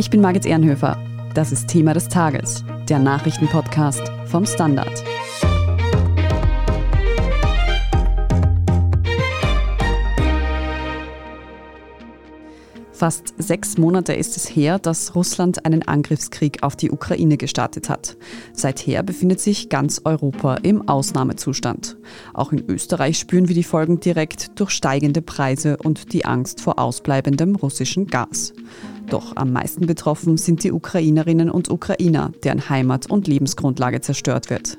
Ich bin Margit Ehrenhöfer. Das ist Thema des Tages, der Nachrichtenpodcast vom Standard. Fast sechs Monate ist es her, dass Russland einen Angriffskrieg auf die Ukraine gestartet hat. Seither befindet sich ganz Europa im Ausnahmezustand. Auch in Österreich spüren wir die Folgen direkt durch steigende Preise und die Angst vor ausbleibendem russischen Gas. Doch am meisten betroffen sind die Ukrainerinnen und Ukrainer, deren Heimat und Lebensgrundlage zerstört wird.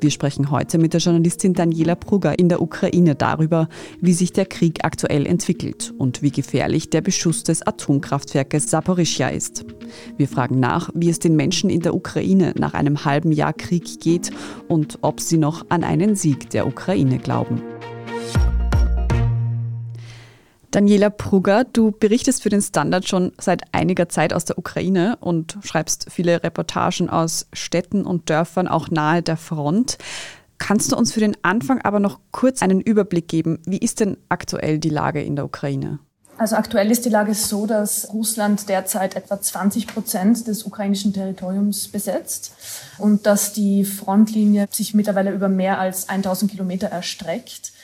Wir sprechen heute mit der Journalistin Daniela Prugger in der Ukraine darüber, wie sich der Krieg aktuell entwickelt und wie gefährlich der Beschuss des Atomkraftwerkes Saporischja ist. Wir fragen nach, wie es den Menschen in der Ukraine nach einem halben Jahr Krieg geht und ob sie noch an einen Sieg der Ukraine glauben. Daniela Prugger, du berichtest für den Standard schon seit einiger Zeit aus der Ukraine und schreibst viele Reportagen aus Städten und Dörfern auch nahe der Front. Kannst du uns für den Anfang aber noch kurz einen Überblick geben? Wie ist denn aktuell die Lage in der Ukraine? Also aktuell ist die Lage so, dass Russland derzeit etwa 20 Prozent des ukrainischen Territoriums besetzt und dass die Frontlinie sich mittlerweile über mehr als 1000 Kilometer erstreckt.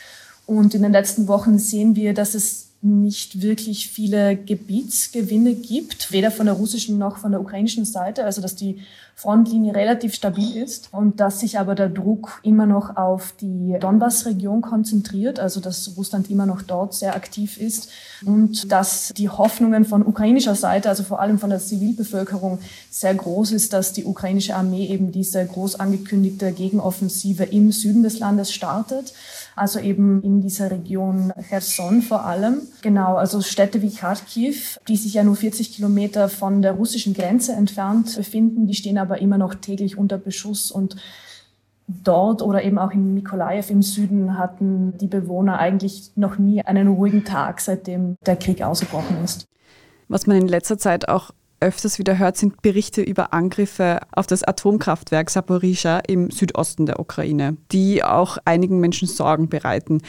Und in den letzten Wochen sehen wir, dass es nicht wirklich viele Gebietsgewinne gibt, weder von der russischen noch von der ukrainischen Seite, also dass die Frontlinie relativ stabil ist und dass sich aber der Druck immer noch auf die Donbass-Region konzentriert, also dass Russland immer noch dort sehr aktiv ist und dass die Hoffnungen von ukrainischer Seite, also vor allem von der Zivilbevölkerung, sehr groß ist, dass die ukrainische Armee eben diese groß angekündigte Gegenoffensive im Süden des Landes startet also eben in dieser Region Cherson vor allem. Genau, also Städte wie Kharkiv, die sich ja nur 40 Kilometer von der russischen Grenze entfernt befinden, die stehen aber immer noch täglich unter Beschuss und dort oder eben auch in Mikolaev im Süden hatten die Bewohner eigentlich noch nie einen ruhigen Tag, seitdem der Krieg ausgebrochen ist. Was man in letzter Zeit auch öfters wieder hört, sind Berichte über Angriffe auf das Atomkraftwerk Saporizhia im Südosten der Ukraine, die auch einigen Menschen Sorgen bereiten.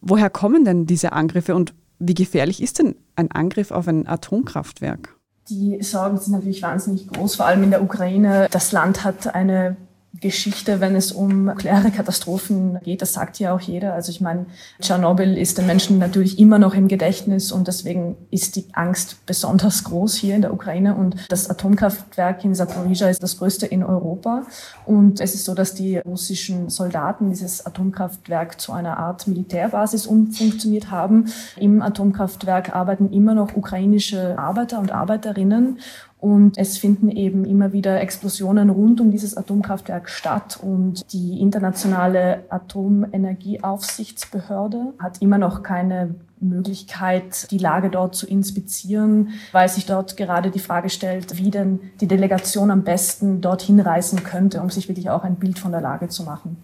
Woher kommen denn diese Angriffe und wie gefährlich ist denn ein Angriff auf ein Atomkraftwerk? Die Sorgen sind natürlich wahnsinnig groß, vor allem in der Ukraine. Das Land hat eine Geschichte, wenn es um nukleare Katastrophen geht. Das sagt ja auch jeder. Also ich meine, Tschernobyl ist den Menschen natürlich immer noch im Gedächtnis und deswegen ist die Angst besonders groß hier in der Ukraine. Und das Atomkraftwerk in Saporizhia ist das größte in Europa. Und es ist so, dass die russischen Soldaten dieses Atomkraftwerk zu einer Art Militärbasis umfunktioniert haben. Im Atomkraftwerk arbeiten immer noch ukrainische Arbeiter und Arbeiterinnen. Und es finden eben immer wieder Explosionen rund um dieses Atomkraftwerk statt. Und die internationale Atomenergieaufsichtsbehörde hat immer noch keine Möglichkeit, die Lage dort zu inspizieren, weil sich dort gerade die Frage stellt, wie denn die Delegation am besten dorthin reisen könnte, um sich wirklich auch ein Bild von der Lage zu machen.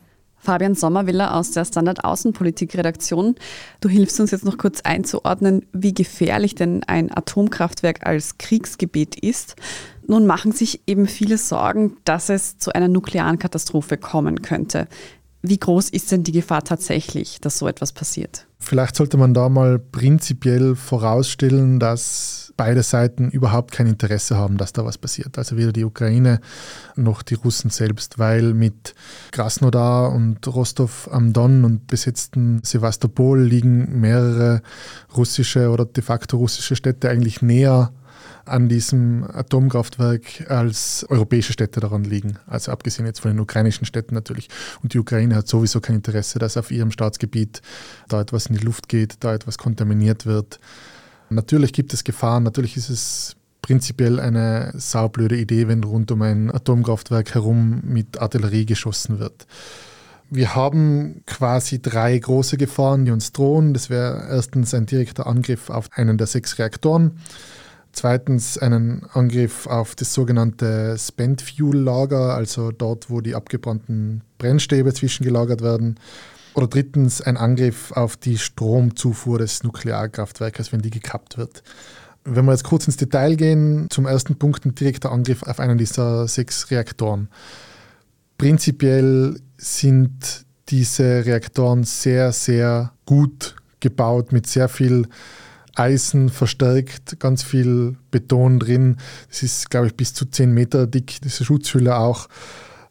Fabian Sommerwiller aus der Standard Außenpolitik-Redaktion. Du hilfst uns jetzt noch kurz einzuordnen, wie gefährlich denn ein Atomkraftwerk als Kriegsgebiet ist. Nun machen sich eben viele Sorgen, dass es zu einer nuklearen Katastrophe kommen könnte. Wie groß ist denn die Gefahr tatsächlich, dass so etwas passiert? Vielleicht sollte man da mal prinzipiell vorausstellen, dass beide Seiten überhaupt kein Interesse haben, dass da was passiert. Also weder die Ukraine noch die Russen selbst, weil mit Krasnodar und Rostov am Don und besetzten Sevastopol liegen mehrere russische oder de facto russische Städte eigentlich näher an diesem Atomkraftwerk als europäische Städte daran liegen. Also abgesehen jetzt von den ukrainischen Städten natürlich. Und die Ukraine hat sowieso kein Interesse, dass auf ihrem Staatsgebiet da etwas in die Luft geht, da etwas kontaminiert wird. Natürlich gibt es Gefahren, natürlich ist es prinzipiell eine saublöde Idee, wenn rund um ein Atomkraftwerk herum mit Artillerie geschossen wird. Wir haben quasi drei große Gefahren, die uns drohen. Das wäre erstens ein direkter Angriff auf einen der sechs Reaktoren. Zweitens einen Angriff auf das sogenannte Spent Fuel Lager, also dort, wo die abgebrannten Brennstäbe zwischengelagert werden. Oder drittens ein Angriff auf die Stromzufuhr des Nuklearkraftwerkes, wenn die gekappt wird. Wenn wir jetzt kurz ins Detail gehen, zum ersten Punkt ein direkter Angriff auf einen dieser sechs Reaktoren. Prinzipiell sind diese Reaktoren sehr, sehr gut gebaut mit sehr viel Eisen verstärkt, ganz viel Beton drin. Es ist, glaube ich, bis zu 10 Meter dick, diese Schutzhülle auch.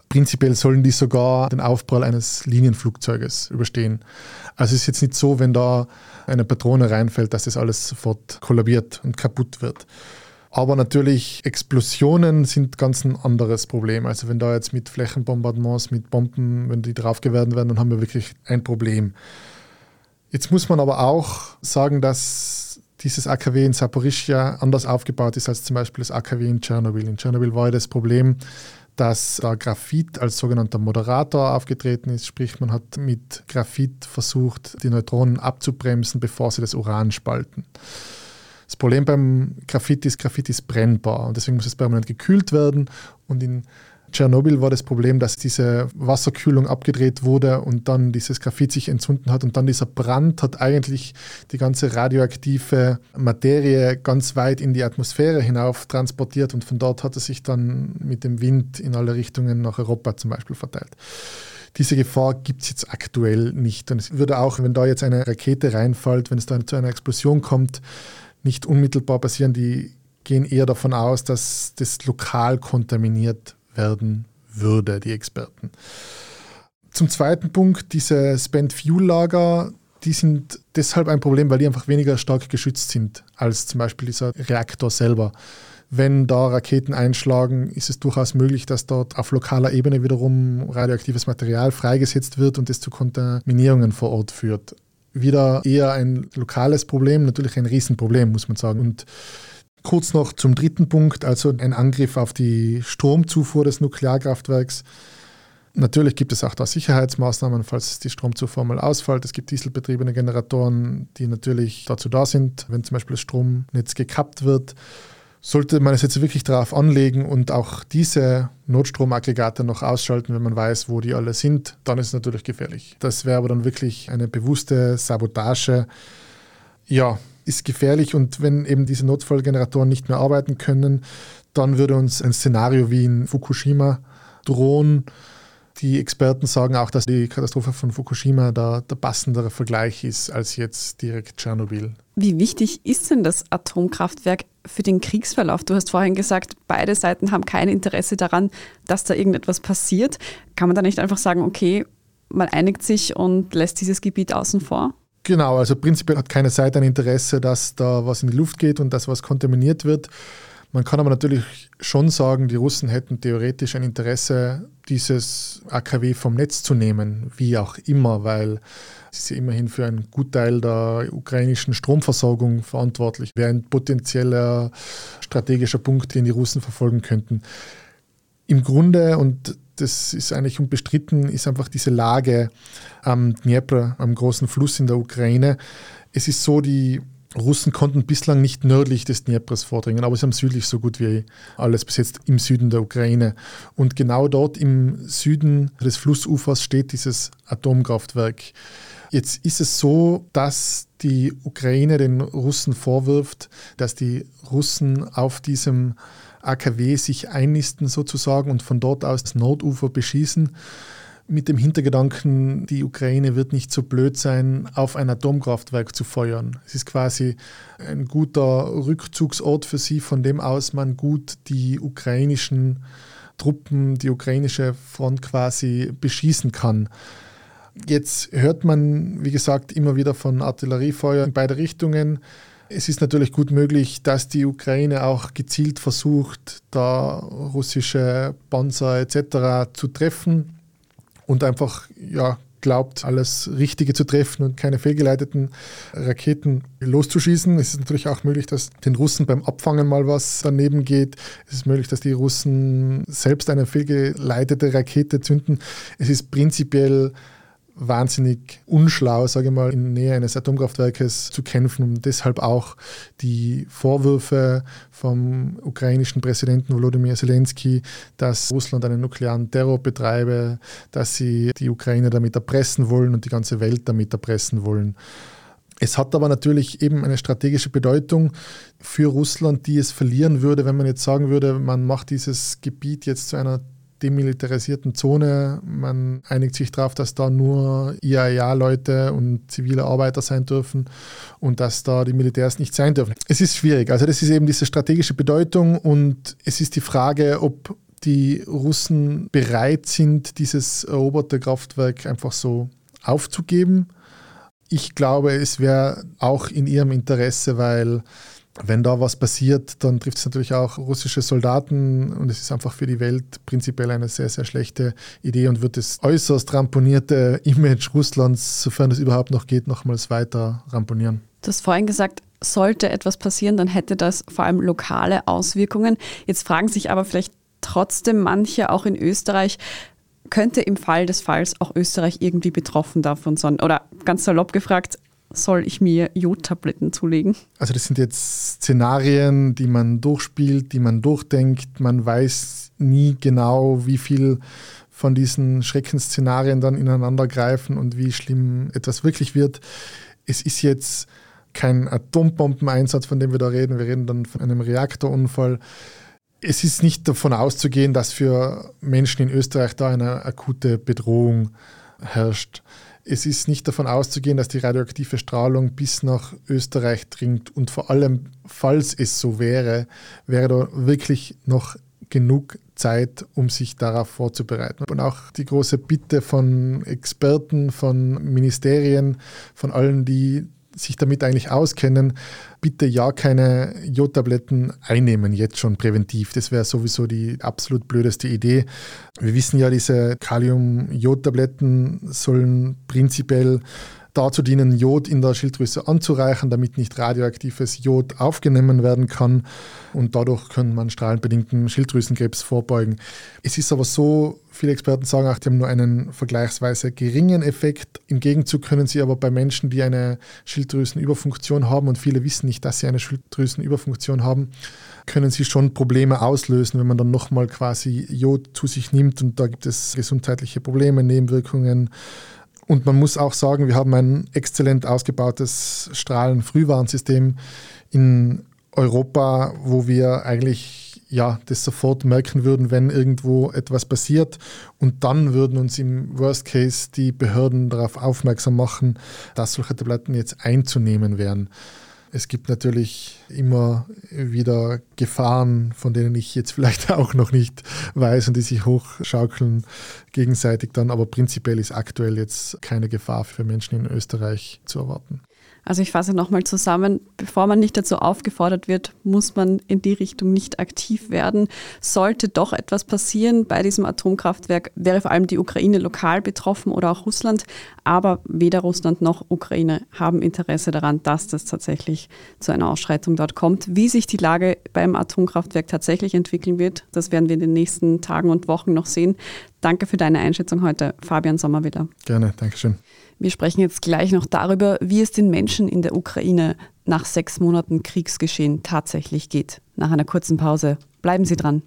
Prinzipiell sollen die sogar den Aufprall eines Linienflugzeuges überstehen. Also es ist jetzt nicht so, wenn da eine Patrone reinfällt, dass das alles sofort kollabiert und kaputt wird. Aber natürlich, Explosionen sind ganz ein anderes Problem. Also wenn da jetzt mit Flächenbombardements, mit Bomben, wenn die draufgewerden werden, dann haben wir wirklich ein Problem. Jetzt muss man aber auch sagen, dass dieses AKW in Saporischia anders aufgebaut ist als zum Beispiel das AKW in Tschernobyl. In Tschernobyl war ja das Problem, dass da Graphit als sogenannter Moderator aufgetreten ist, sprich man hat mit Graphit versucht, die Neutronen abzubremsen, bevor sie das Uran spalten. Das Problem beim Graphit ist, Graphit ist brennbar und deswegen muss es permanent gekühlt werden und in Tschernobyl war das Problem, dass diese Wasserkühlung abgedreht wurde und dann dieses Graphit sich entzünden hat und dann dieser Brand hat eigentlich die ganze radioaktive Materie ganz weit in die Atmosphäre hinauf transportiert und von dort hat es sich dann mit dem Wind in alle Richtungen nach Europa zum Beispiel verteilt. Diese Gefahr gibt es jetzt aktuell nicht. Und es würde auch, wenn da jetzt eine Rakete reinfällt, wenn es dann zu einer Explosion kommt, nicht unmittelbar passieren. Die gehen eher davon aus, dass das lokal kontaminiert werden würde, die Experten. Zum zweiten Punkt, diese Spent Fuel Lager, die sind deshalb ein Problem, weil die einfach weniger stark geschützt sind als zum Beispiel dieser Reaktor selber. Wenn da Raketen einschlagen, ist es durchaus möglich, dass dort auf lokaler Ebene wiederum radioaktives Material freigesetzt wird und es zu Kontaminierungen vor Ort führt. Wieder eher ein lokales Problem, natürlich ein Riesenproblem, muss man sagen. Und Kurz noch zum dritten Punkt, also ein Angriff auf die Stromzufuhr des Nuklearkraftwerks. Natürlich gibt es auch da Sicherheitsmaßnahmen, falls die Stromzufuhr mal ausfällt. Es gibt dieselbetriebene Generatoren, die natürlich dazu da sind, wenn zum Beispiel das Stromnetz gekappt wird. Sollte man es jetzt wirklich darauf anlegen und auch diese Notstromaggregate noch ausschalten, wenn man weiß, wo die alle sind, dann ist es natürlich gefährlich. Das wäre aber dann wirklich eine bewusste Sabotage. Ja, ist gefährlich und wenn eben diese Notfallgeneratoren nicht mehr arbeiten können, dann würde uns ein Szenario wie in Fukushima drohen. Die Experten sagen auch, dass die Katastrophe von Fukushima da der passendere Vergleich ist als jetzt direkt Tschernobyl. Wie wichtig ist denn das Atomkraftwerk für den Kriegsverlauf? Du hast vorhin gesagt, beide Seiten haben kein Interesse daran, dass da irgendetwas passiert. Kann man da nicht einfach sagen, okay, man einigt sich und lässt dieses Gebiet außen vor? Genau, also prinzipiell hat keine Seite ein Interesse, dass da was in die Luft geht und dass was kontaminiert wird. Man kann aber natürlich schon sagen, die Russen hätten theoretisch ein Interesse, dieses AKW vom Netz zu nehmen, wie auch immer, weil sie ja immerhin für einen Gutteil der ukrainischen Stromversorgung verantwortlich. Wäre ein potenzieller strategischer Punkt, den die Russen verfolgen könnten. Im Grunde, und das ist eigentlich unbestritten, ist einfach diese Lage am Dnepr, am großen Fluss in der Ukraine. Es ist so, die Russen konnten bislang nicht nördlich des Dneprs vordringen, aber sie haben südlich so gut wie alles besetzt im Süden der Ukraine. Und genau dort im Süden des Flussufers steht dieses Atomkraftwerk. Jetzt ist es so, dass die Ukraine den Russen vorwirft, dass die Russen auf diesem AKW sich einnisten sozusagen und von dort aus das Nordufer beschießen mit dem Hintergedanken, die Ukraine wird nicht so blöd sein, auf ein Atomkraftwerk zu feuern. Es ist quasi ein guter Rückzugsort für sie, von dem aus man gut die ukrainischen Truppen, die ukrainische Front quasi beschießen kann. Jetzt hört man, wie gesagt, immer wieder von Artilleriefeuer in beide Richtungen. Es ist natürlich gut möglich, dass die Ukraine auch gezielt versucht, da russische Panzer etc. zu treffen und einfach ja, glaubt, alles Richtige zu treffen und keine fehlgeleiteten Raketen loszuschießen. Es ist natürlich auch möglich, dass den Russen beim Abfangen mal was daneben geht. Es ist möglich, dass die Russen selbst eine fehlgeleitete Rakete zünden. Es ist prinzipiell wahnsinnig unschlau, sage ich mal, in Nähe eines Atomkraftwerkes zu kämpfen und deshalb auch die Vorwürfe vom ukrainischen Präsidenten Volodymyr Zelensky, dass Russland einen nuklearen Terror betreibe, dass sie die Ukraine damit erpressen wollen und die ganze Welt damit erpressen wollen. Es hat aber natürlich eben eine strategische Bedeutung für Russland, die es verlieren würde, wenn man jetzt sagen würde, man macht dieses Gebiet jetzt zu einer demilitarisierten Zone. Man einigt sich darauf, dass da nur IAEA-Leute und zivile Arbeiter sein dürfen und dass da die Militärs nicht sein dürfen. Es ist schwierig. Also das ist eben diese strategische Bedeutung und es ist die Frage, ob die Russen bereit sind, dieses eroberte Kraftwerk einfach so aufzugeben. Ich glaube, es wäre auch in ihrem Interesse, weil wenn da was passiert, dann trifft es natürlich auch russische Soldaten und es ist einfach für die Welt prinzipiell eine sehr, sehr schlechte Idee und wird das äußerst ramponierte Image Russlands, sofern es überhaupt noch geht, nochmals weiter ramponieren. Du hast vorhin gesagt, sollte etwas passieren, dann hätte das vor allem lokale Auswirkungen. Jetzt fragen sich aber vielleicht trotzdem manche auch in Österreich, könnte im Fall des Falls auch Österreich irgendwie betroffen davon sein? Oder ganz salopp gefragt, soll ich mir Jodtabletten zulegen? Also das sind jetzt Szenarien, die man durchspielt, die man durchdenkt. Man weiß nie genau, wie viel von diesen Schreckensszenarien dann ineinander greifen und wie schlimm etwas wirklich wird. Es ist jetzt kein Atombombeneinsatz, von dem wir da reden. Wir reden dann von einem Reaktorunfall. Es ist nicht davon auszugehen, dass für Menschen in Österreich da eine akute Bedrohung herrscht. Es ist nicht davon auszugehen, dass die radioaktive Strahlung bis nach Österreich dringt. Und vor allem, falls es so wäre, wäre da wirklich noch genug Zeit, um sich darauf vorzubereiten. Und auch die große Bitte von Experten, von Ministerien, von allen, die sich damit eigentlich auskennen, bitte ja keine Jodtabletten einnehmen, jetzt schon präventiv. Das wäre sowieso die absolut blödeste Idee. Wir wissen ja, diese Kalium-Jodtabletten sollen prinzipiell dazu dienen, Jod in der Schilddrüse anzureichern, damit nicht radioaktives Jod aufgenommen werden kann. Und dadurch kann man strahlenbedingten Schilddrüsenkrebs vorbeugen. Es ist aber so, viele Experten sagen auch, die haben nur einen vergleichsweise geringen Effekt. Im Gegenzug können sie aber bei Menschen, die eine Schilddrüsenüberfunktion haben, und viele wissen nicht, dass sie eine Schilddrüsenüberfunktion haben, können sie schon Probleme auslösen, wenn man dann nochmal quasi Jod zu sich nimmt. Und da gibt es gesundheitliche Probleme, Nebenwirkungen und man muss auch sagen, wir haben ein exzellent ausgebautes Strahlenfrühwarnsystem in Europa, wo wir eigentlich ja, das sofort merken würden, wenn irgendwo etwas passiert. Und dann würden uns im Worst Case die Behörden darauf aufmerksam machen, dass solche Tabletten jetzt einzunehmen wären. Es gibt natürlich immer wieder Gefahren, von denen ich jetzt vielleicht auch noch nicht weiß und die sich hochschaukeln gegenseitig dann. Aber prinzipiell ist aktuell jetzt keine Gefahr für Menschen in Österreich zu erwarten. Also ich fasse nochmal zusammen, bevor man nicht dazu aufgefordert wird, muss man in die Richtung nicht aktiv werden. Sollte doch etwas passieren bei diesem Atomkraftwerk, wäre vor allem die Ukraine lokal betroffen oder auch Russland. Aber weder Russland noch Ukraine haben Interesse daran, dass das tatsächlich zu einer Ausschreitung dort kommt. Wie sich die Lage beim Atomkraftwerk tatsächlich entwickeln wird, das werden wir in den nächsten Tagen und Wochen noch sehen. Danke für deine Einschätzung heute, Fabian Sommerwiller. Gerne, Dankeschön. Wir sprechen jetzt gleich noch darüber, wie es den Menschen in der Ukraine nach sechs Monaten Kriegsgeschehen tatsächlich geht. Nach einer kurzen Pause. Bleiben Sie dran.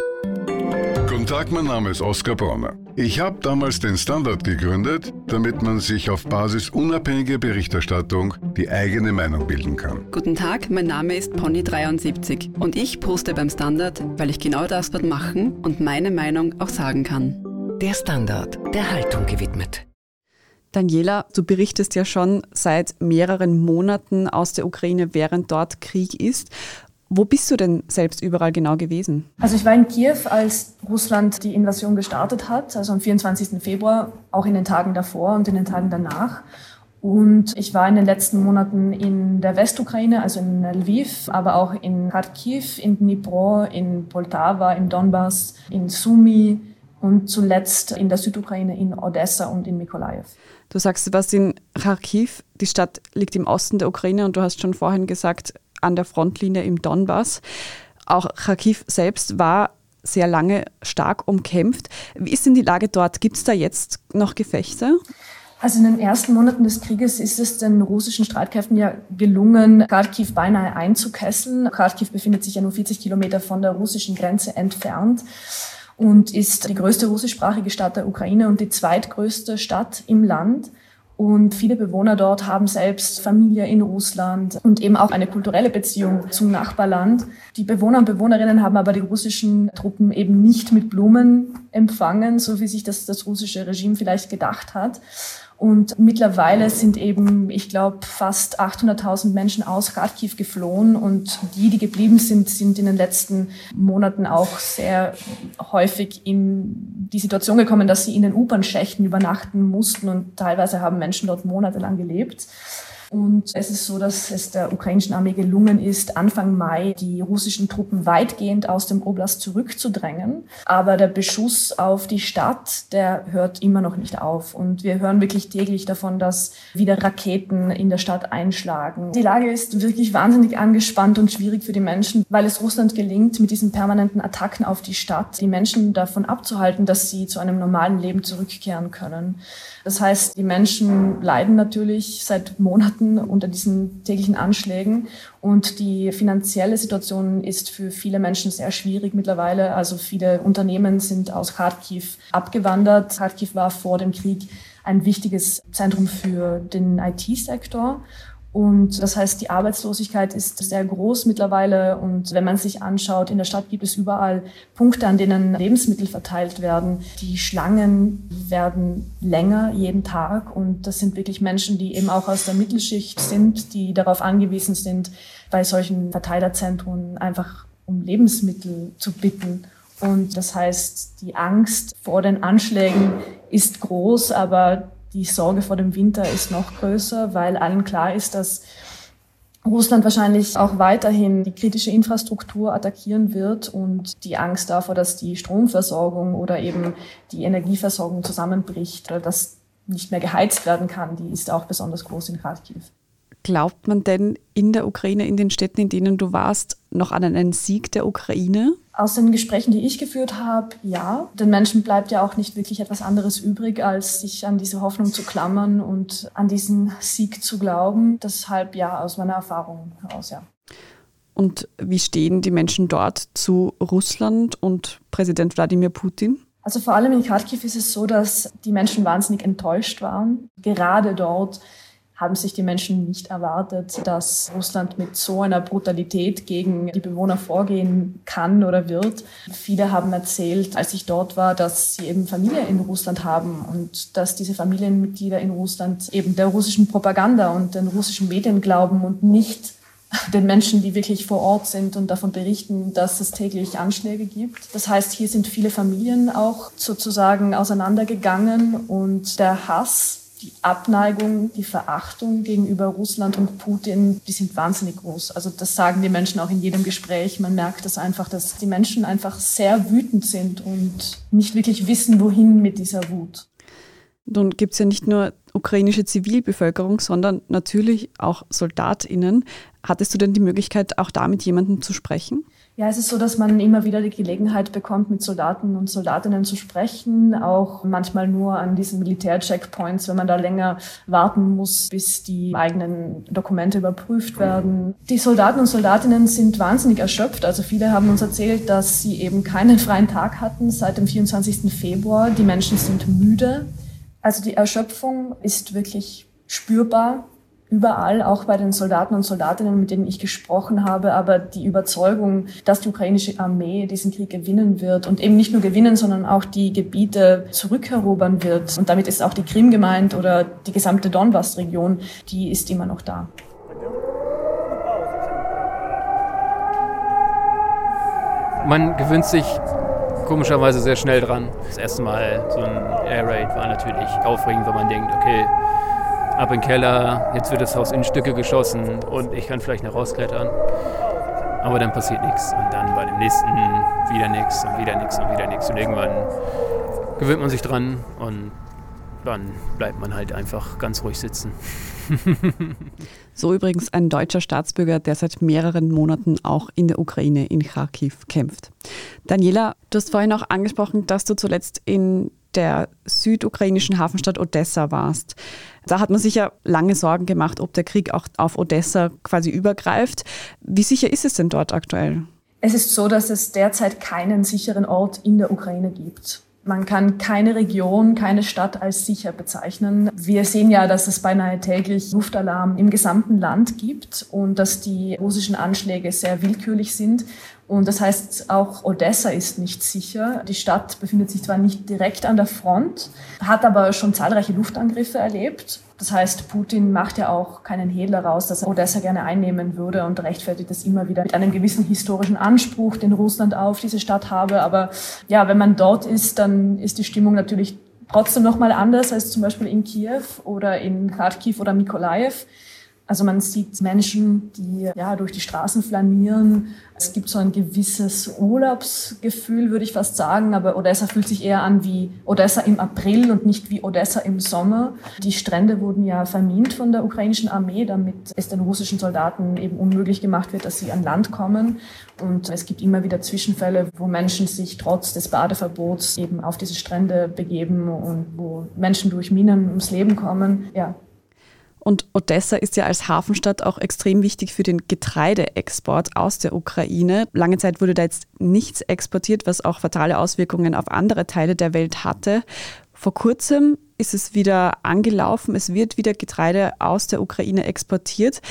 Guten Tag, mein Name ist Oskar Bronner. Ich habe damals den Standard gegründet, damit man sich auf Basis unabhängiger Berichterstattung die eigene Meinung bilden kann. Guten Tag, mein Name ist Pony73 und ich poste beim Standard, weil ich genau das dort machen und meine Meinung auch sagen kann. Der Standard, der Haltung gewidmet. Daniela, du berichtest ja schon seit mehreren Monaten aus der Ukraine, während dort Krieg ist. Wo bist du denn selbst überall genau gewesen? Also ich war in Kiew, als Russland die Invasion gestartet hat, also am 24. Februar, auch in den Tagen davor und in den Tagen danach. Und ich war in den letzten Monaten in der Westukraine, also in Lviv, aber auch in Kharkiv, in Dnipro, in Poltava, im Donbass, in Sumy und zuletzt in der Südukraine in Odessa und in Mikolaev. Du sagst, in Kharkiv, die Stadt liegt im Osten der Ukraine und du hast schon vorhin gesagt, an der Frontlinie im Donbass. Auch Kharkiv selbst war sehr lange stark umkämpft. Wie ist denn die Lage dort? Gibt es da jetzt noch Gefechte? Also in den ersten Monaten des Krieges ist es den russischen Streitkräften ja gelungen, Kharkiv beinahe einzukesseln. Kharkiv befindet sich ja nur 40 Kilometer von der russischen Grenze entfernt und ist die größte russischsprachige Stadt der Ukraine und die zweitgrößte Stadt im Land. Und viele Bewohner dort haben selbst Familie in Russland und eben auch eine kulturelle Beziehung zum Nachbarland. Die Bewohner und Bewohnerinnen haben aber die russischen Truppen eben nicht mit Blumen empfangen, so wie sich das das russische Regime vielleicht gedacht hat. Und mittlerweile sind eben, ich glaube, fast 800.000 Menschen aus Kharkiv geflohen. Und die, die geblieben sind, sind in den letzten Monaten auch sehr häufig in die Situation gekommen, dass sie in den U-Bahn-Schächten übernachten mussten. Und teilweise haben Menschen dort monatelang gelebt. Und es ist so, dass es der ukrainischen Armee gelungen ist, Anfang Mai die russischen Truppen weitgehend aus dem Oblast zurückzudrängen. Aber der Beschuss auf die Stadt, der hört immer noch nicht auf. Und wir hören wirklich täglich davon, dass wieder Raketen in der Stadt einschlagen. Die Lage ist wirklich wahnsinnig angespannt und schwierig für die Menschen, weil es Russland gelingt, mit diesen permanenten Attacken auf die Stadt die Menschen davon abzuhalten, dass sie zu einem normalen Leben zurückkehren können. Das heißt, die Menschen leiden natürlich seit Monaten unter diesen täglichen Anschlägen und die finanzielle Situation ist für viele Menschen sehr schwierig mittlerweile. Also viele Unternehmen sind aus Kharkiv abgewandert. Kharkiv war vor dem Krieg ein wichtiges Zentrum für den IT-Sektor. Und das heißt, die Arbeitslosigkeit ist sehr groß mittlerweile. Und wenn man sich anschaut, in der Stadt gibt es überall Punkte, an denen Lebensmittel verteilt werden. Die Schlangen werden länger jeden Tag. Und das sind wirklich Menschen, die eben auch aus der Mittelschicht sind, die darauf angewiesen sind, bei solchen Verteilerzentren einfach um Lebensmittel zu bitten. Und das heißt, die Angst vor den Anschlägen ist groß, aber die Sorge vor dem Winter ist noch größer, weil allen klar ist, dass Russland wahrscheinlich auch weiterhin die kritische Infrastruktur attackieren wird und die Angst davor, dass die Stromversorgung oder eben die Energieversorgung zusammenbricht oder dass nicht mehr geheizt werden kann, die ist auch besonders groß in Kharkiv. Glaubt man denn in der Ukraine, in den Städten, in denen du warst, noch an einen Sieg der Ukraine? Aus den Gesprächen, die ich geführt habe, ja. Den Menschen bleibt ja auch nicht wirklich etwas anderes übrig, als sich an diese Hoffnung zu klammern und an diesen Sieg zu glauben. Deshalb ja, aus meiner Erfahrung heraus, ja. Und wie stehen die Menschen dort zu Russland und Präsident Wladimir Putin? Also vor allem in Kharkiv ist es so, dass die Menschen wahnsinnig enttäuscht waren. Gerade dort haben sich die Menschen nicht erwartet, dass Russland mit so einer Brutalität gegen die Bewohner vorgehen kann oder wird. Viele haben erzählt, als ich dort war, dass sie eben Familie in Russland haben und dass diese Familienmitglieder in Russland eben der russischen Propaganda und den russischen Medien glauben und nicht den Menschen, die wirklich vor Ort sind und davon berichten, dass es täglich Anschläge gibt. Das heißt, hier sind viele Familien auch sozusagen auseinandergegangen und der Hass die Abneigung, die Verachtung gegenüber Russland und Putin, die sind wahnsinnig groß. Also das sagen die Menschen auch in jedem Gespräch. Man merkt das einfach, dass die Menschen einfach sehr wütend sind und nicht wirklich wissen, wohin mit dieser Wut. Nun gibt es ja nicht nur ukrainische Zivilbevölkerung, sondern natürlich auch Soldatinnen. Hattest du denn die Möglichkeit, auch da mit jemandem zu sprechen? Ja, es ist so, dass man immer wieder die Gelegenheit bekommt, mit Soldaten und Soldatinnen zu sprechen, auch manchmal nur an diesen Militärcheckpoints, wenn man da länger warten muss, bis die eigenen Dokumente überprüft werden. Die Soldaten und Soldatinnen sind wahnsinnig erschöpft. Also viele haben uns erzählt, dass sie eben keinen freien Tag hatten seit dem 24. Februar. Die Menschen sind müde. Also die Erschöpfung ist wirklich spürbar überall, auch bei den Soldaten und Soldatinnen, mit denen ich gesprochen habe, aber die Überzeugung, dass die ukrainische Armee diesen Krieg gewinnen wird und eben nicht nur gewinnen, sondern auch die Gebiete zurückerobern wird. Und damit ist auch die Krim gemeint oder die gesamte Donbass-Region, die ist immer noch da. Man gewöhnt sich komischerweise sehr schnell dran. Das erste Mal so ein Air Raid war natürlich aufregend, weil man denkt, okay, ab in den Keller, jetzt wird das Haus in Stücke geschossen und ich kann vielleicht noch rausklettern. Aber dann passiert nichts und dann bei dem nächsten wieder nichts und wieder nichts und wieder nichts und irgendwann gewöhnt man sich dran und dann bleibt man halt einfach ganz ruhig sitzen. so übrigens ein deutscher Staatsbürger, der seit mehreren Monaten auch in der Ukraine in Kharkiv kämpft. Daniela, du hast vorhin auch angesprochen, dass du zuletzt in der südukrainischen Hafenstadt Odessa warst. Da hat man sich ja lange Sorgen gemacht, ob der Krieg auch auf Odessa quasi übergreift. Wie sicher ist es denn dort aktuell? Es ist so, dass es derzeit keinen sicheren Ort in der Ukraine gibt. Man kann keine Region, keine Stadt als sicher bezeichnen. Wir sehen ja, dass es beinahe täglich Luftalarm im gesamten Land gibt und dass die russischen Anschläge sehr willkürlich sind. Und das heißt, auch Odessa ist nicht sicher. Die Stadt befindet sich zwar nicht direkt an der Front, hat aber schon zahlreiche Luftangriffe erlebt. Das heißt, Putin macht ja auch keinen Hehl daraus, dass er Odessa gerne einnehmen würde und rechtfertigt das immer wieder mit einem gewissen historischen Anspruch, den Russland auf diese Stadt habe. Aber ja, wenn man dort ist, dann ist die Stimmung natürlich trotzdem nochmal anders als zum Beispiel in Kiew oder in Kharkiv oder Mikolaev. Also man sieht Menschen, die ja durch die Straßen flanieren. Es gibt so ein gewisses Urlaubsgefühl, würde ich fast sagen, aber Odessa fühlt sich eher an wie Odessa im April und nicht wie Odessa im Sommer. Die Strände wurden ja vermint von der ukrainischen Armee, damit es den russischen Soldaten eben unmöglich gemacht wird, dass sie an Land kommen. Und es gibt immer wieder Zwischenfälle, wo Menschen sich trotz des Badeverbots eben auf diese Strände begeben und wo Menschen durch Minen ums Leben kommen. Ja, und Odessa ist ja als Hafenstadt auch extrem wichtig für den Getreideexport aus der Ukraine. Lange Zeit wurde da jetzt nichts exportiert, was auch fatale Auswirkungen auf andere Teile der Welt hatte. Vor kurzem ist es wieder angelaufen. Es wird wieder Getreide aus der Ukraine exportiert.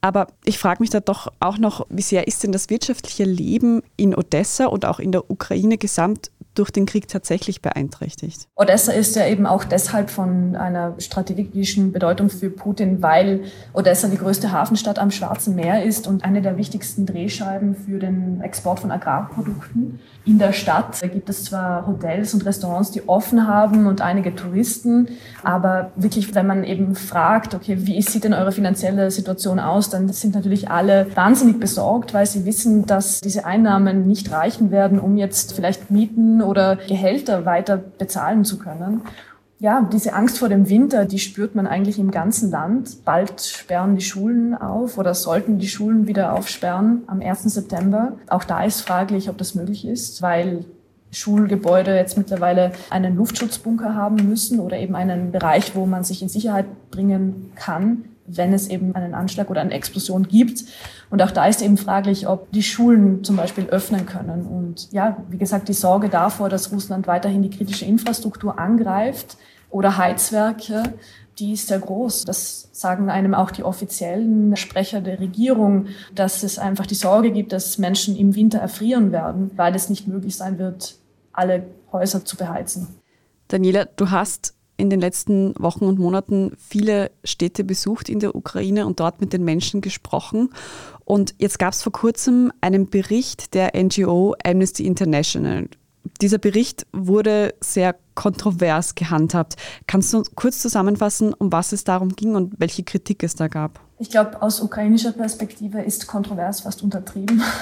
Aber ich frage mich da doch auch noch, wie sehr ist denn das wirtschaftliche Leben in Odessa und auch in der Ukraine gesamt durch den Krieg tatsächlich beeinträchtigt. Odessa ist ja eben auch deshalb von einer strategischen Bedeutung für Putin, weil Odessa die größte Hafenstadt am Schwarzen Meer ist und eine der wichtigsten Drehscheiben für den Export von Agrarprodukten. In der Stadt gibt es zwar Hotels und Restaurants, die offen haben und einige Touristen, aber wirklich, wenn man eben fragt, okay, wie sieht denn eure finanzielle Situation aus, dann sind natürlich alle wahnsinnig besorgt, weil sie wissen, dass diese Einnahmen nicht reichen werden, um jetzt vielleicht Mieten oder Gehälter weiter bezahlen zu können. Ja, diese Angst vor dem Winter, die spürt man eigentlich im ganzen Land. Bald sperren die Schulen auf oder sollten die Schulen wieder aufsperren am 1. September. Auch da ist fraglich, ob das möglich ist, weil Schulgebäude jetzt mittlerweile einen Luftschutzbunker haben müssen oder eben einen Bereich, wo man sich in Sicherheit bringen kann wenn es eben einen Anschlag oder eine Explosion gibt. Und auch da ist eben fraglich, ob die Schulen zum Beispiel öffnen können. Und ja, wie gesagt, die Sorge davor, dass Russland weiterhin die kritische Infrastruktur angreift oder Heizwerke, die ist sehr groß. Das sagen einem auch die offiziellen Sprecher der Regierung, dass es einfach die Sorge gibt, dass Menschen im Winter erfrieren werden, weil es nicht möglich sein wird, alle Häuser zu beheizen. Daniela, du hast in den letzten Wochen und Monaten viele Städte besucht in der Ukraine und dort mit den Menschen gesprochen. Und jetzt gab es vor kurzem einen Bericht der NGO Amnesty International. Dieser Bericht wurde sehr kontrovers gehandhabt. Kannst du kurz zusammenfassen, um was es darum ging und welche Kritik es da gab? Ich glaube, aus ukrainischer Perspektive ist kontrovers fast untertrieben.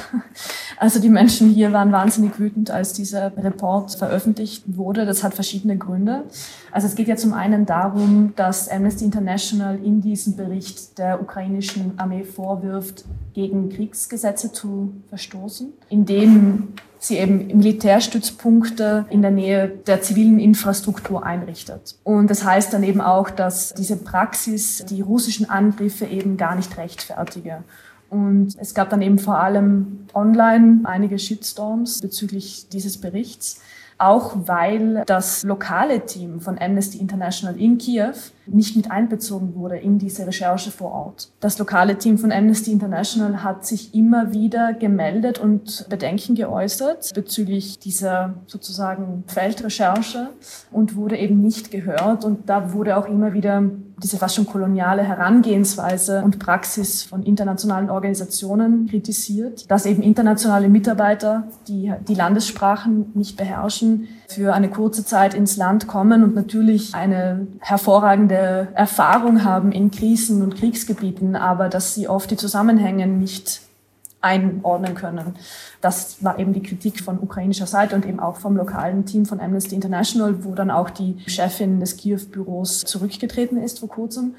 Also die Menschen hier waren wahnsinnig wütend, als dieser Report veröffentlicht wurde. Das hat verschiedene Gründe. Also es geht ja zum einen darum, dass Amnesty International in diesem Bericht der ukrainischen Armee vorwirft, gegen Kriegsgesetze zu verstoßen, indem sie eben Militärstützpunkte in der Nähe der zivilen Infrastruktur einrichtet. Und das heißt dann eben auch, dass diese Praxis die russischen Angriffe eben gar nicht rechtfertige. Und es gab dann eben vor allem online einige Shitstorms bezüglich dieses Berichts auch weil das lokale Team von Amnesty International in Kiew nicht mit einbezogen wurde in diese Recherche vor Ort. Das lokale Team von Amnesty International hat sich immer wieder gemeldet und Bedenken geäußert bezüglich dieser sozusagen Feldrecherche und wurde eben nicht gehört. Und da wurde auch immer wieder diese fast schon koloniale Herangehensweise und Praxis von internationalen Organisationen kritisiert, dass eben internationale Mitarbeiter, die die Landessprachen nicht beherrschen, für eine kurze Zeit ins Land kommen und natürlich eine hervorragende Erfahrung haben in Krisen und Kriegsgebieten, aber dass sie oft die Zusammenhänge nicht einordnen können. Das war eben die Kritik von ukrainischer Seite und eben auch vom lokalen Team von Amnesty International, wo dann auch die Chefin des Kiew-Büros zurückgetreten ist vor kurzem.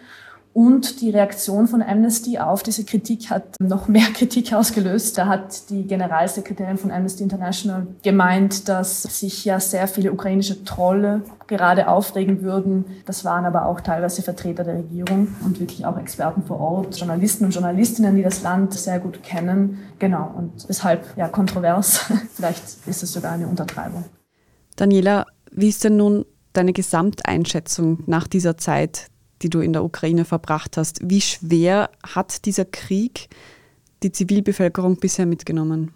Und die Reaktion von Amnesty auf diese Kritik hat noch mehr Kritik ausgelöst. Da hat die Generalsekretärin von Amnesty International gemeint, dass sich ja sehr viele ukrainische Trolle gerade aufregen würden. Das waren aber auch teilweise Vertreter der Regierung und wirklich auch Experten vor Ort, Journalisten und Journalistinnen, die das Land sehr gut kennen. Genau, und deshalb ja kontrovers. Vielleicht ist es sogar eine Untertreibung. Daniela, Wie ist denn nun deine Gesamteinschätzung nach dieser Zeit, die du in der Ukraine verbracht hast? Wie schwer hat dieser Krieg die Zivilbevölkerung bisher mitgenommen?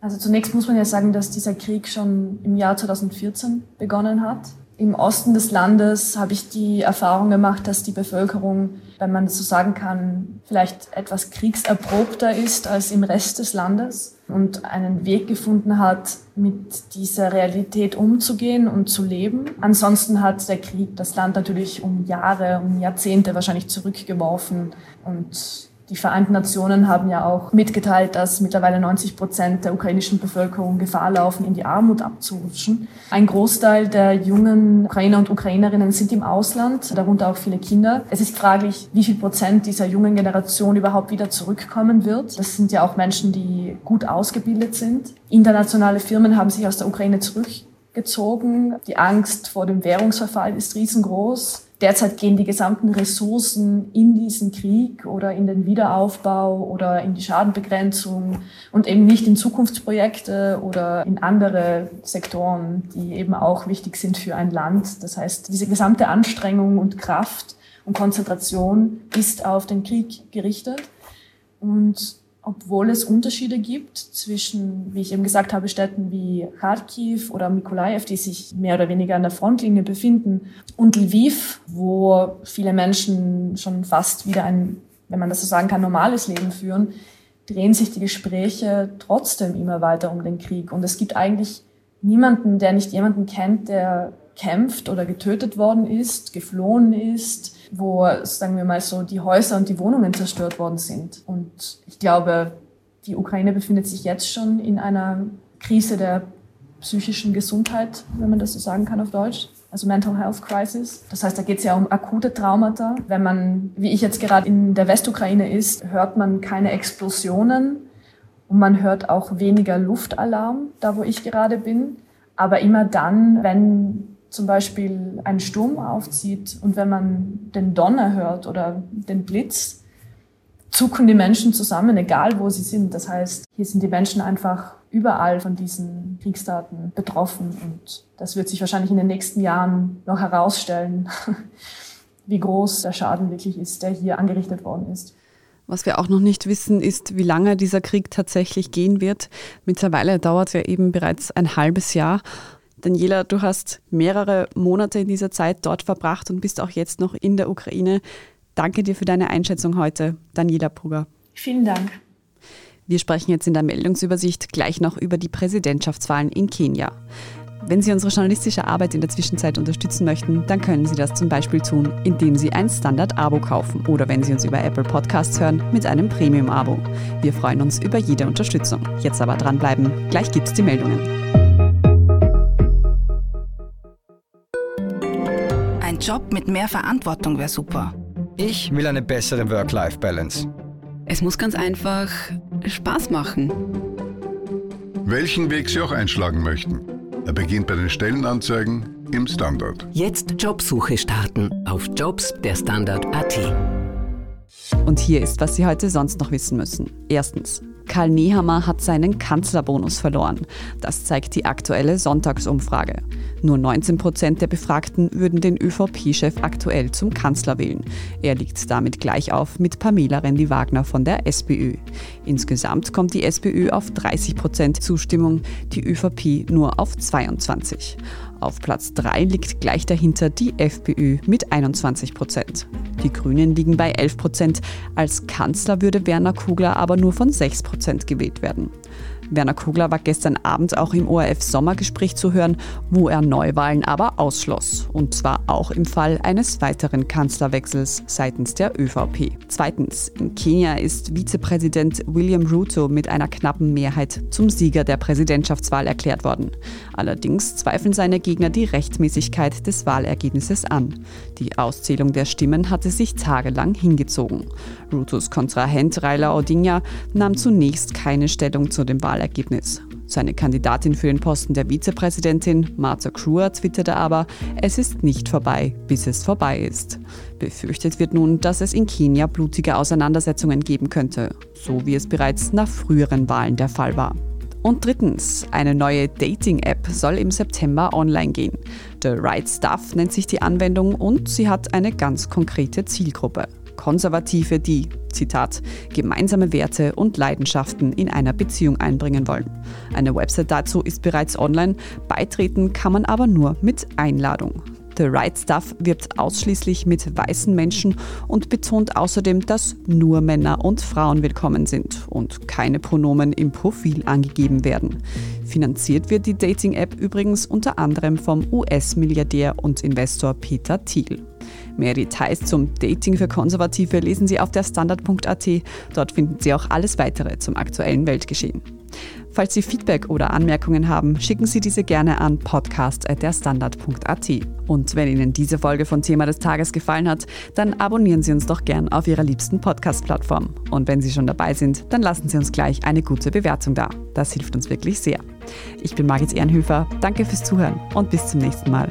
Also zunächst muss man ja sagen, dass dieser Krieg schon im Jahr 2014 begonnen hat. Im Osten des Landes habe ich die Erfahrung gemacht, dass die Bevölkerung, wenn man das so sagen kann, vielleicht etwas kriegserprobter ist als im Rest des Landes und einen Weg gefunden hat, mit dieser Realität umzugehen und zu leben. Ansonsten hat der Krieg das Land natürlich um Jahre, um Jahrzehnte wahrscheinlich zurückgeworfen und die Vereinten Nationen haben ja auch mitgeteilt, dass mittlerweile 90 Prozent der ukrainischen Bevölkerung Gefahr laufen, in die Armut abzurutschen. Ein Großteil der jungen Ukrainer und Ukrainerinnen sind im Ausland, darunter auch viele Kinder. Es ist fraglich, wie viel Prozent dieser jungen Generation überhaupt wieder zurückkommen wird. Das sind ja auch Menschen, die gut ausgebildet sind. Internationale Firmen haben sich aus der Ukraine zurückgezogen. Die Angst vor dem Währungsverfall ist riesengroß. Derzeit gehen die gesamten Ressourcen in diesen Krieg oder in den Wiederaufbau oder in die Schadenbegrenzung und eben nicht in Zukunftsprojekte oder in andere Sektoren, die eben auch wichtig sind für ein Land. Das heißt, diese gesamte Anstrengung und Kraft und Konzentration ist auf den Krieg gerichtet. Und obwohl es Unterschiede gibt zwischen, wie ich eben gesagt habe, Städten wie Kharkiv oder Mykolaiv, die sich mehr oder weniger an der Frontlinie befinden, und Lviv, wo viele Menschen schon fast wieder ein, wenn man das so sagen kann, normales Leben führen, drehen sich die Gespräche trotzdem immer weiter um den Krieg. Und es gibt eigentlich niemanden, der nicht jemanden kennt, der kämpft oder getötet worden ist, geflohen ist, wo, sagen wir mal so, die Häuser und die Wohnungen zerstört worden sind. Und ich glaube, die Ukraine befindet sich jetzt schon in einer Krise der psychischen Gesundheit, wenn man das so sagen kann auf Deutsch. Also Mental Health Crisis. Das heißt, da geht es ja um akute Traumata. Wenn man, wie ich jetzt gerade in der Westukraine ist, hört man keine Explosionen und man hört auch weniger Luftalarm, da wo ich gerade bin. Aber immer dann, wenn zum Beispiel ein Sturm aufzieht und wenn man den Donner hört oder den Blitz, zucken die Menschen zusammen, egal wo sie sind. Das heißt, hier sind die Menschen einfach überall von diesen Kriegstaten betroffen und das wird sich wahrscheinlich in den nächsten Jahren noch herausstellen, wie groß der Schaden wirklich ist, der hier angerichtet worden ist. Was wir auch noch nicht wissen, ist, wie lange dieser Krieg tatsächlich gehen wird. Mittlerweile dauert es ja eben bereits ein halbes Jahr. Daniela, du hast mehrere Monate in dieser Zeit dort verbracht und bist auch jetzt noch in der Ukraine. Danke dir für deine Einschätzung heute, Daniela Brugger. Vielen Dank. Wir sprechen jetzt in der Meldungsübersicht gleich noch über die Präsidentschaftswahlen in Kenia. Wenn Sie unsere journalistische Arbeit in der Zwischenzeit unterstützen möchten, dann können Sie das zum Beispiel tun, indem Sie ein Standard-Abo kaufen oder wenn Sie uns über Apple Podcasts hören, mit einem Premium-Abo. Wir freuen uns über jede Unterstützung. Jetzt aber dranbleiben, gleich gibt's die Meldungen. Job mit mehr Verantwortung wäre super. Ich will eine bessere Work-Life-Balance. Es muss ganz einfach Spaß machen. Welchen Weg Sie auch einschlagen möchten. Er beginnt bei den Stellenanzeigen im Standard. Jetzt Jobsuche starten auf Jobs der Standard.at. Und hier ist, was Sie heute sonst noch wissen müssen. Erstens. Karl Nehammer hat seinen Kanzlerbonus verloren. Das zeigt die aktuelle Sonntagsumfrage. Nur 19 Prozent der Befragten würden den ÖVP-Chef aktuell zum Kanzler wählen. Er liegt damit gleich auf mit Pamela Rendi-Wagner von der SPÖ. Insgesamt kommt die SPÖ auf 30 Prozent Zustimmung, die ÖVP nur auf 22. Auf Platz 3 liegt gleich dahinter die FPÖ mit 21 Prozent. Die Grünen liegen bei 11 Prozent. Als Kanzler würde Werner Kugler aber nur von 6 Prozent gewählt werden. Werner Kugler war gestern Abend auch im ORF-Sommergespräch zu hören, wo er Neuwahlen aber ausschloss. Und zwar auch im Fall eines weiteren Kanzlerwechsels seitens der ÖVP. Zweitens, in Kenia ist Vizepräsident William Ruto mit einer knappen Mehrheit zum Sieger der Präsidentschaftswahl erklärt worden. Allerdings zweifeln seine Gegner die Rechtmäßigkeit des Wahlergebnisses an. Die Auszählung der Stimmen hatte sich tagelang hingezogen. Rutos Kontrahent Raila Odinga nahm zunächst keine Stellung zu dem Wahlergebnis Wahlergebnis. Seine Kandidatin für den Posten der Vizepräsidentin, Martha Kruer, twitterte aber, es ist nicht vorbei, bis es vorbei ist. Befürchtet wird nun, dass es in Kenia blutige Auseinandersetzungen geben könnte, so wie es bereits nach früheren Wahlen der Fall war. Und drittens, eine neue Dating-App soll im September online gehen. The Right Stuff nennt sich die Anwendung und sie hat eine ganz konkrete Zielgruppe. Konservative, die, Zitat, gemeinsame Werte und Leidenschaften in einer Beziehung einbringen wollen. Eine Website dazu ist bereits online, beitreten kann man aber nur mit Einladung. The Right Stuff wirbt ausschließlich mit weißen Menschen und betont außerdem, dass nur Männer und Frauen willkommen sind und keine Pronomen im Profil angegeben werden. Finanziert wird die Dating-App übrigens unter anderem vom US-Milliardär und Investor Peter Thiel. Mehr Details zum Dating für Konservative lesen Sie auf der Standard.at. Dort finden Sie auch alles weitere zum aktuellen Weltgeschehen. Falls Sie Feedback oder Anmerkungen haben, schicken Sie diese gerne an podcast.derstandard.at. Und wenn Ihnen diese Folge von Thema des Tages gefallen hat, dann abonnieren Sie uns doch gern auf Ihrer liebsten Podcast-Plattform. Und wenn Sie schon dabei sind, dann lassen Sie uns gleich eine gute Bewertung da. Das hilft uns wirklich sehr. Ich bin Margit Ehrenhöfer, danke fürs Zuhören und bis zum nächsten Mal.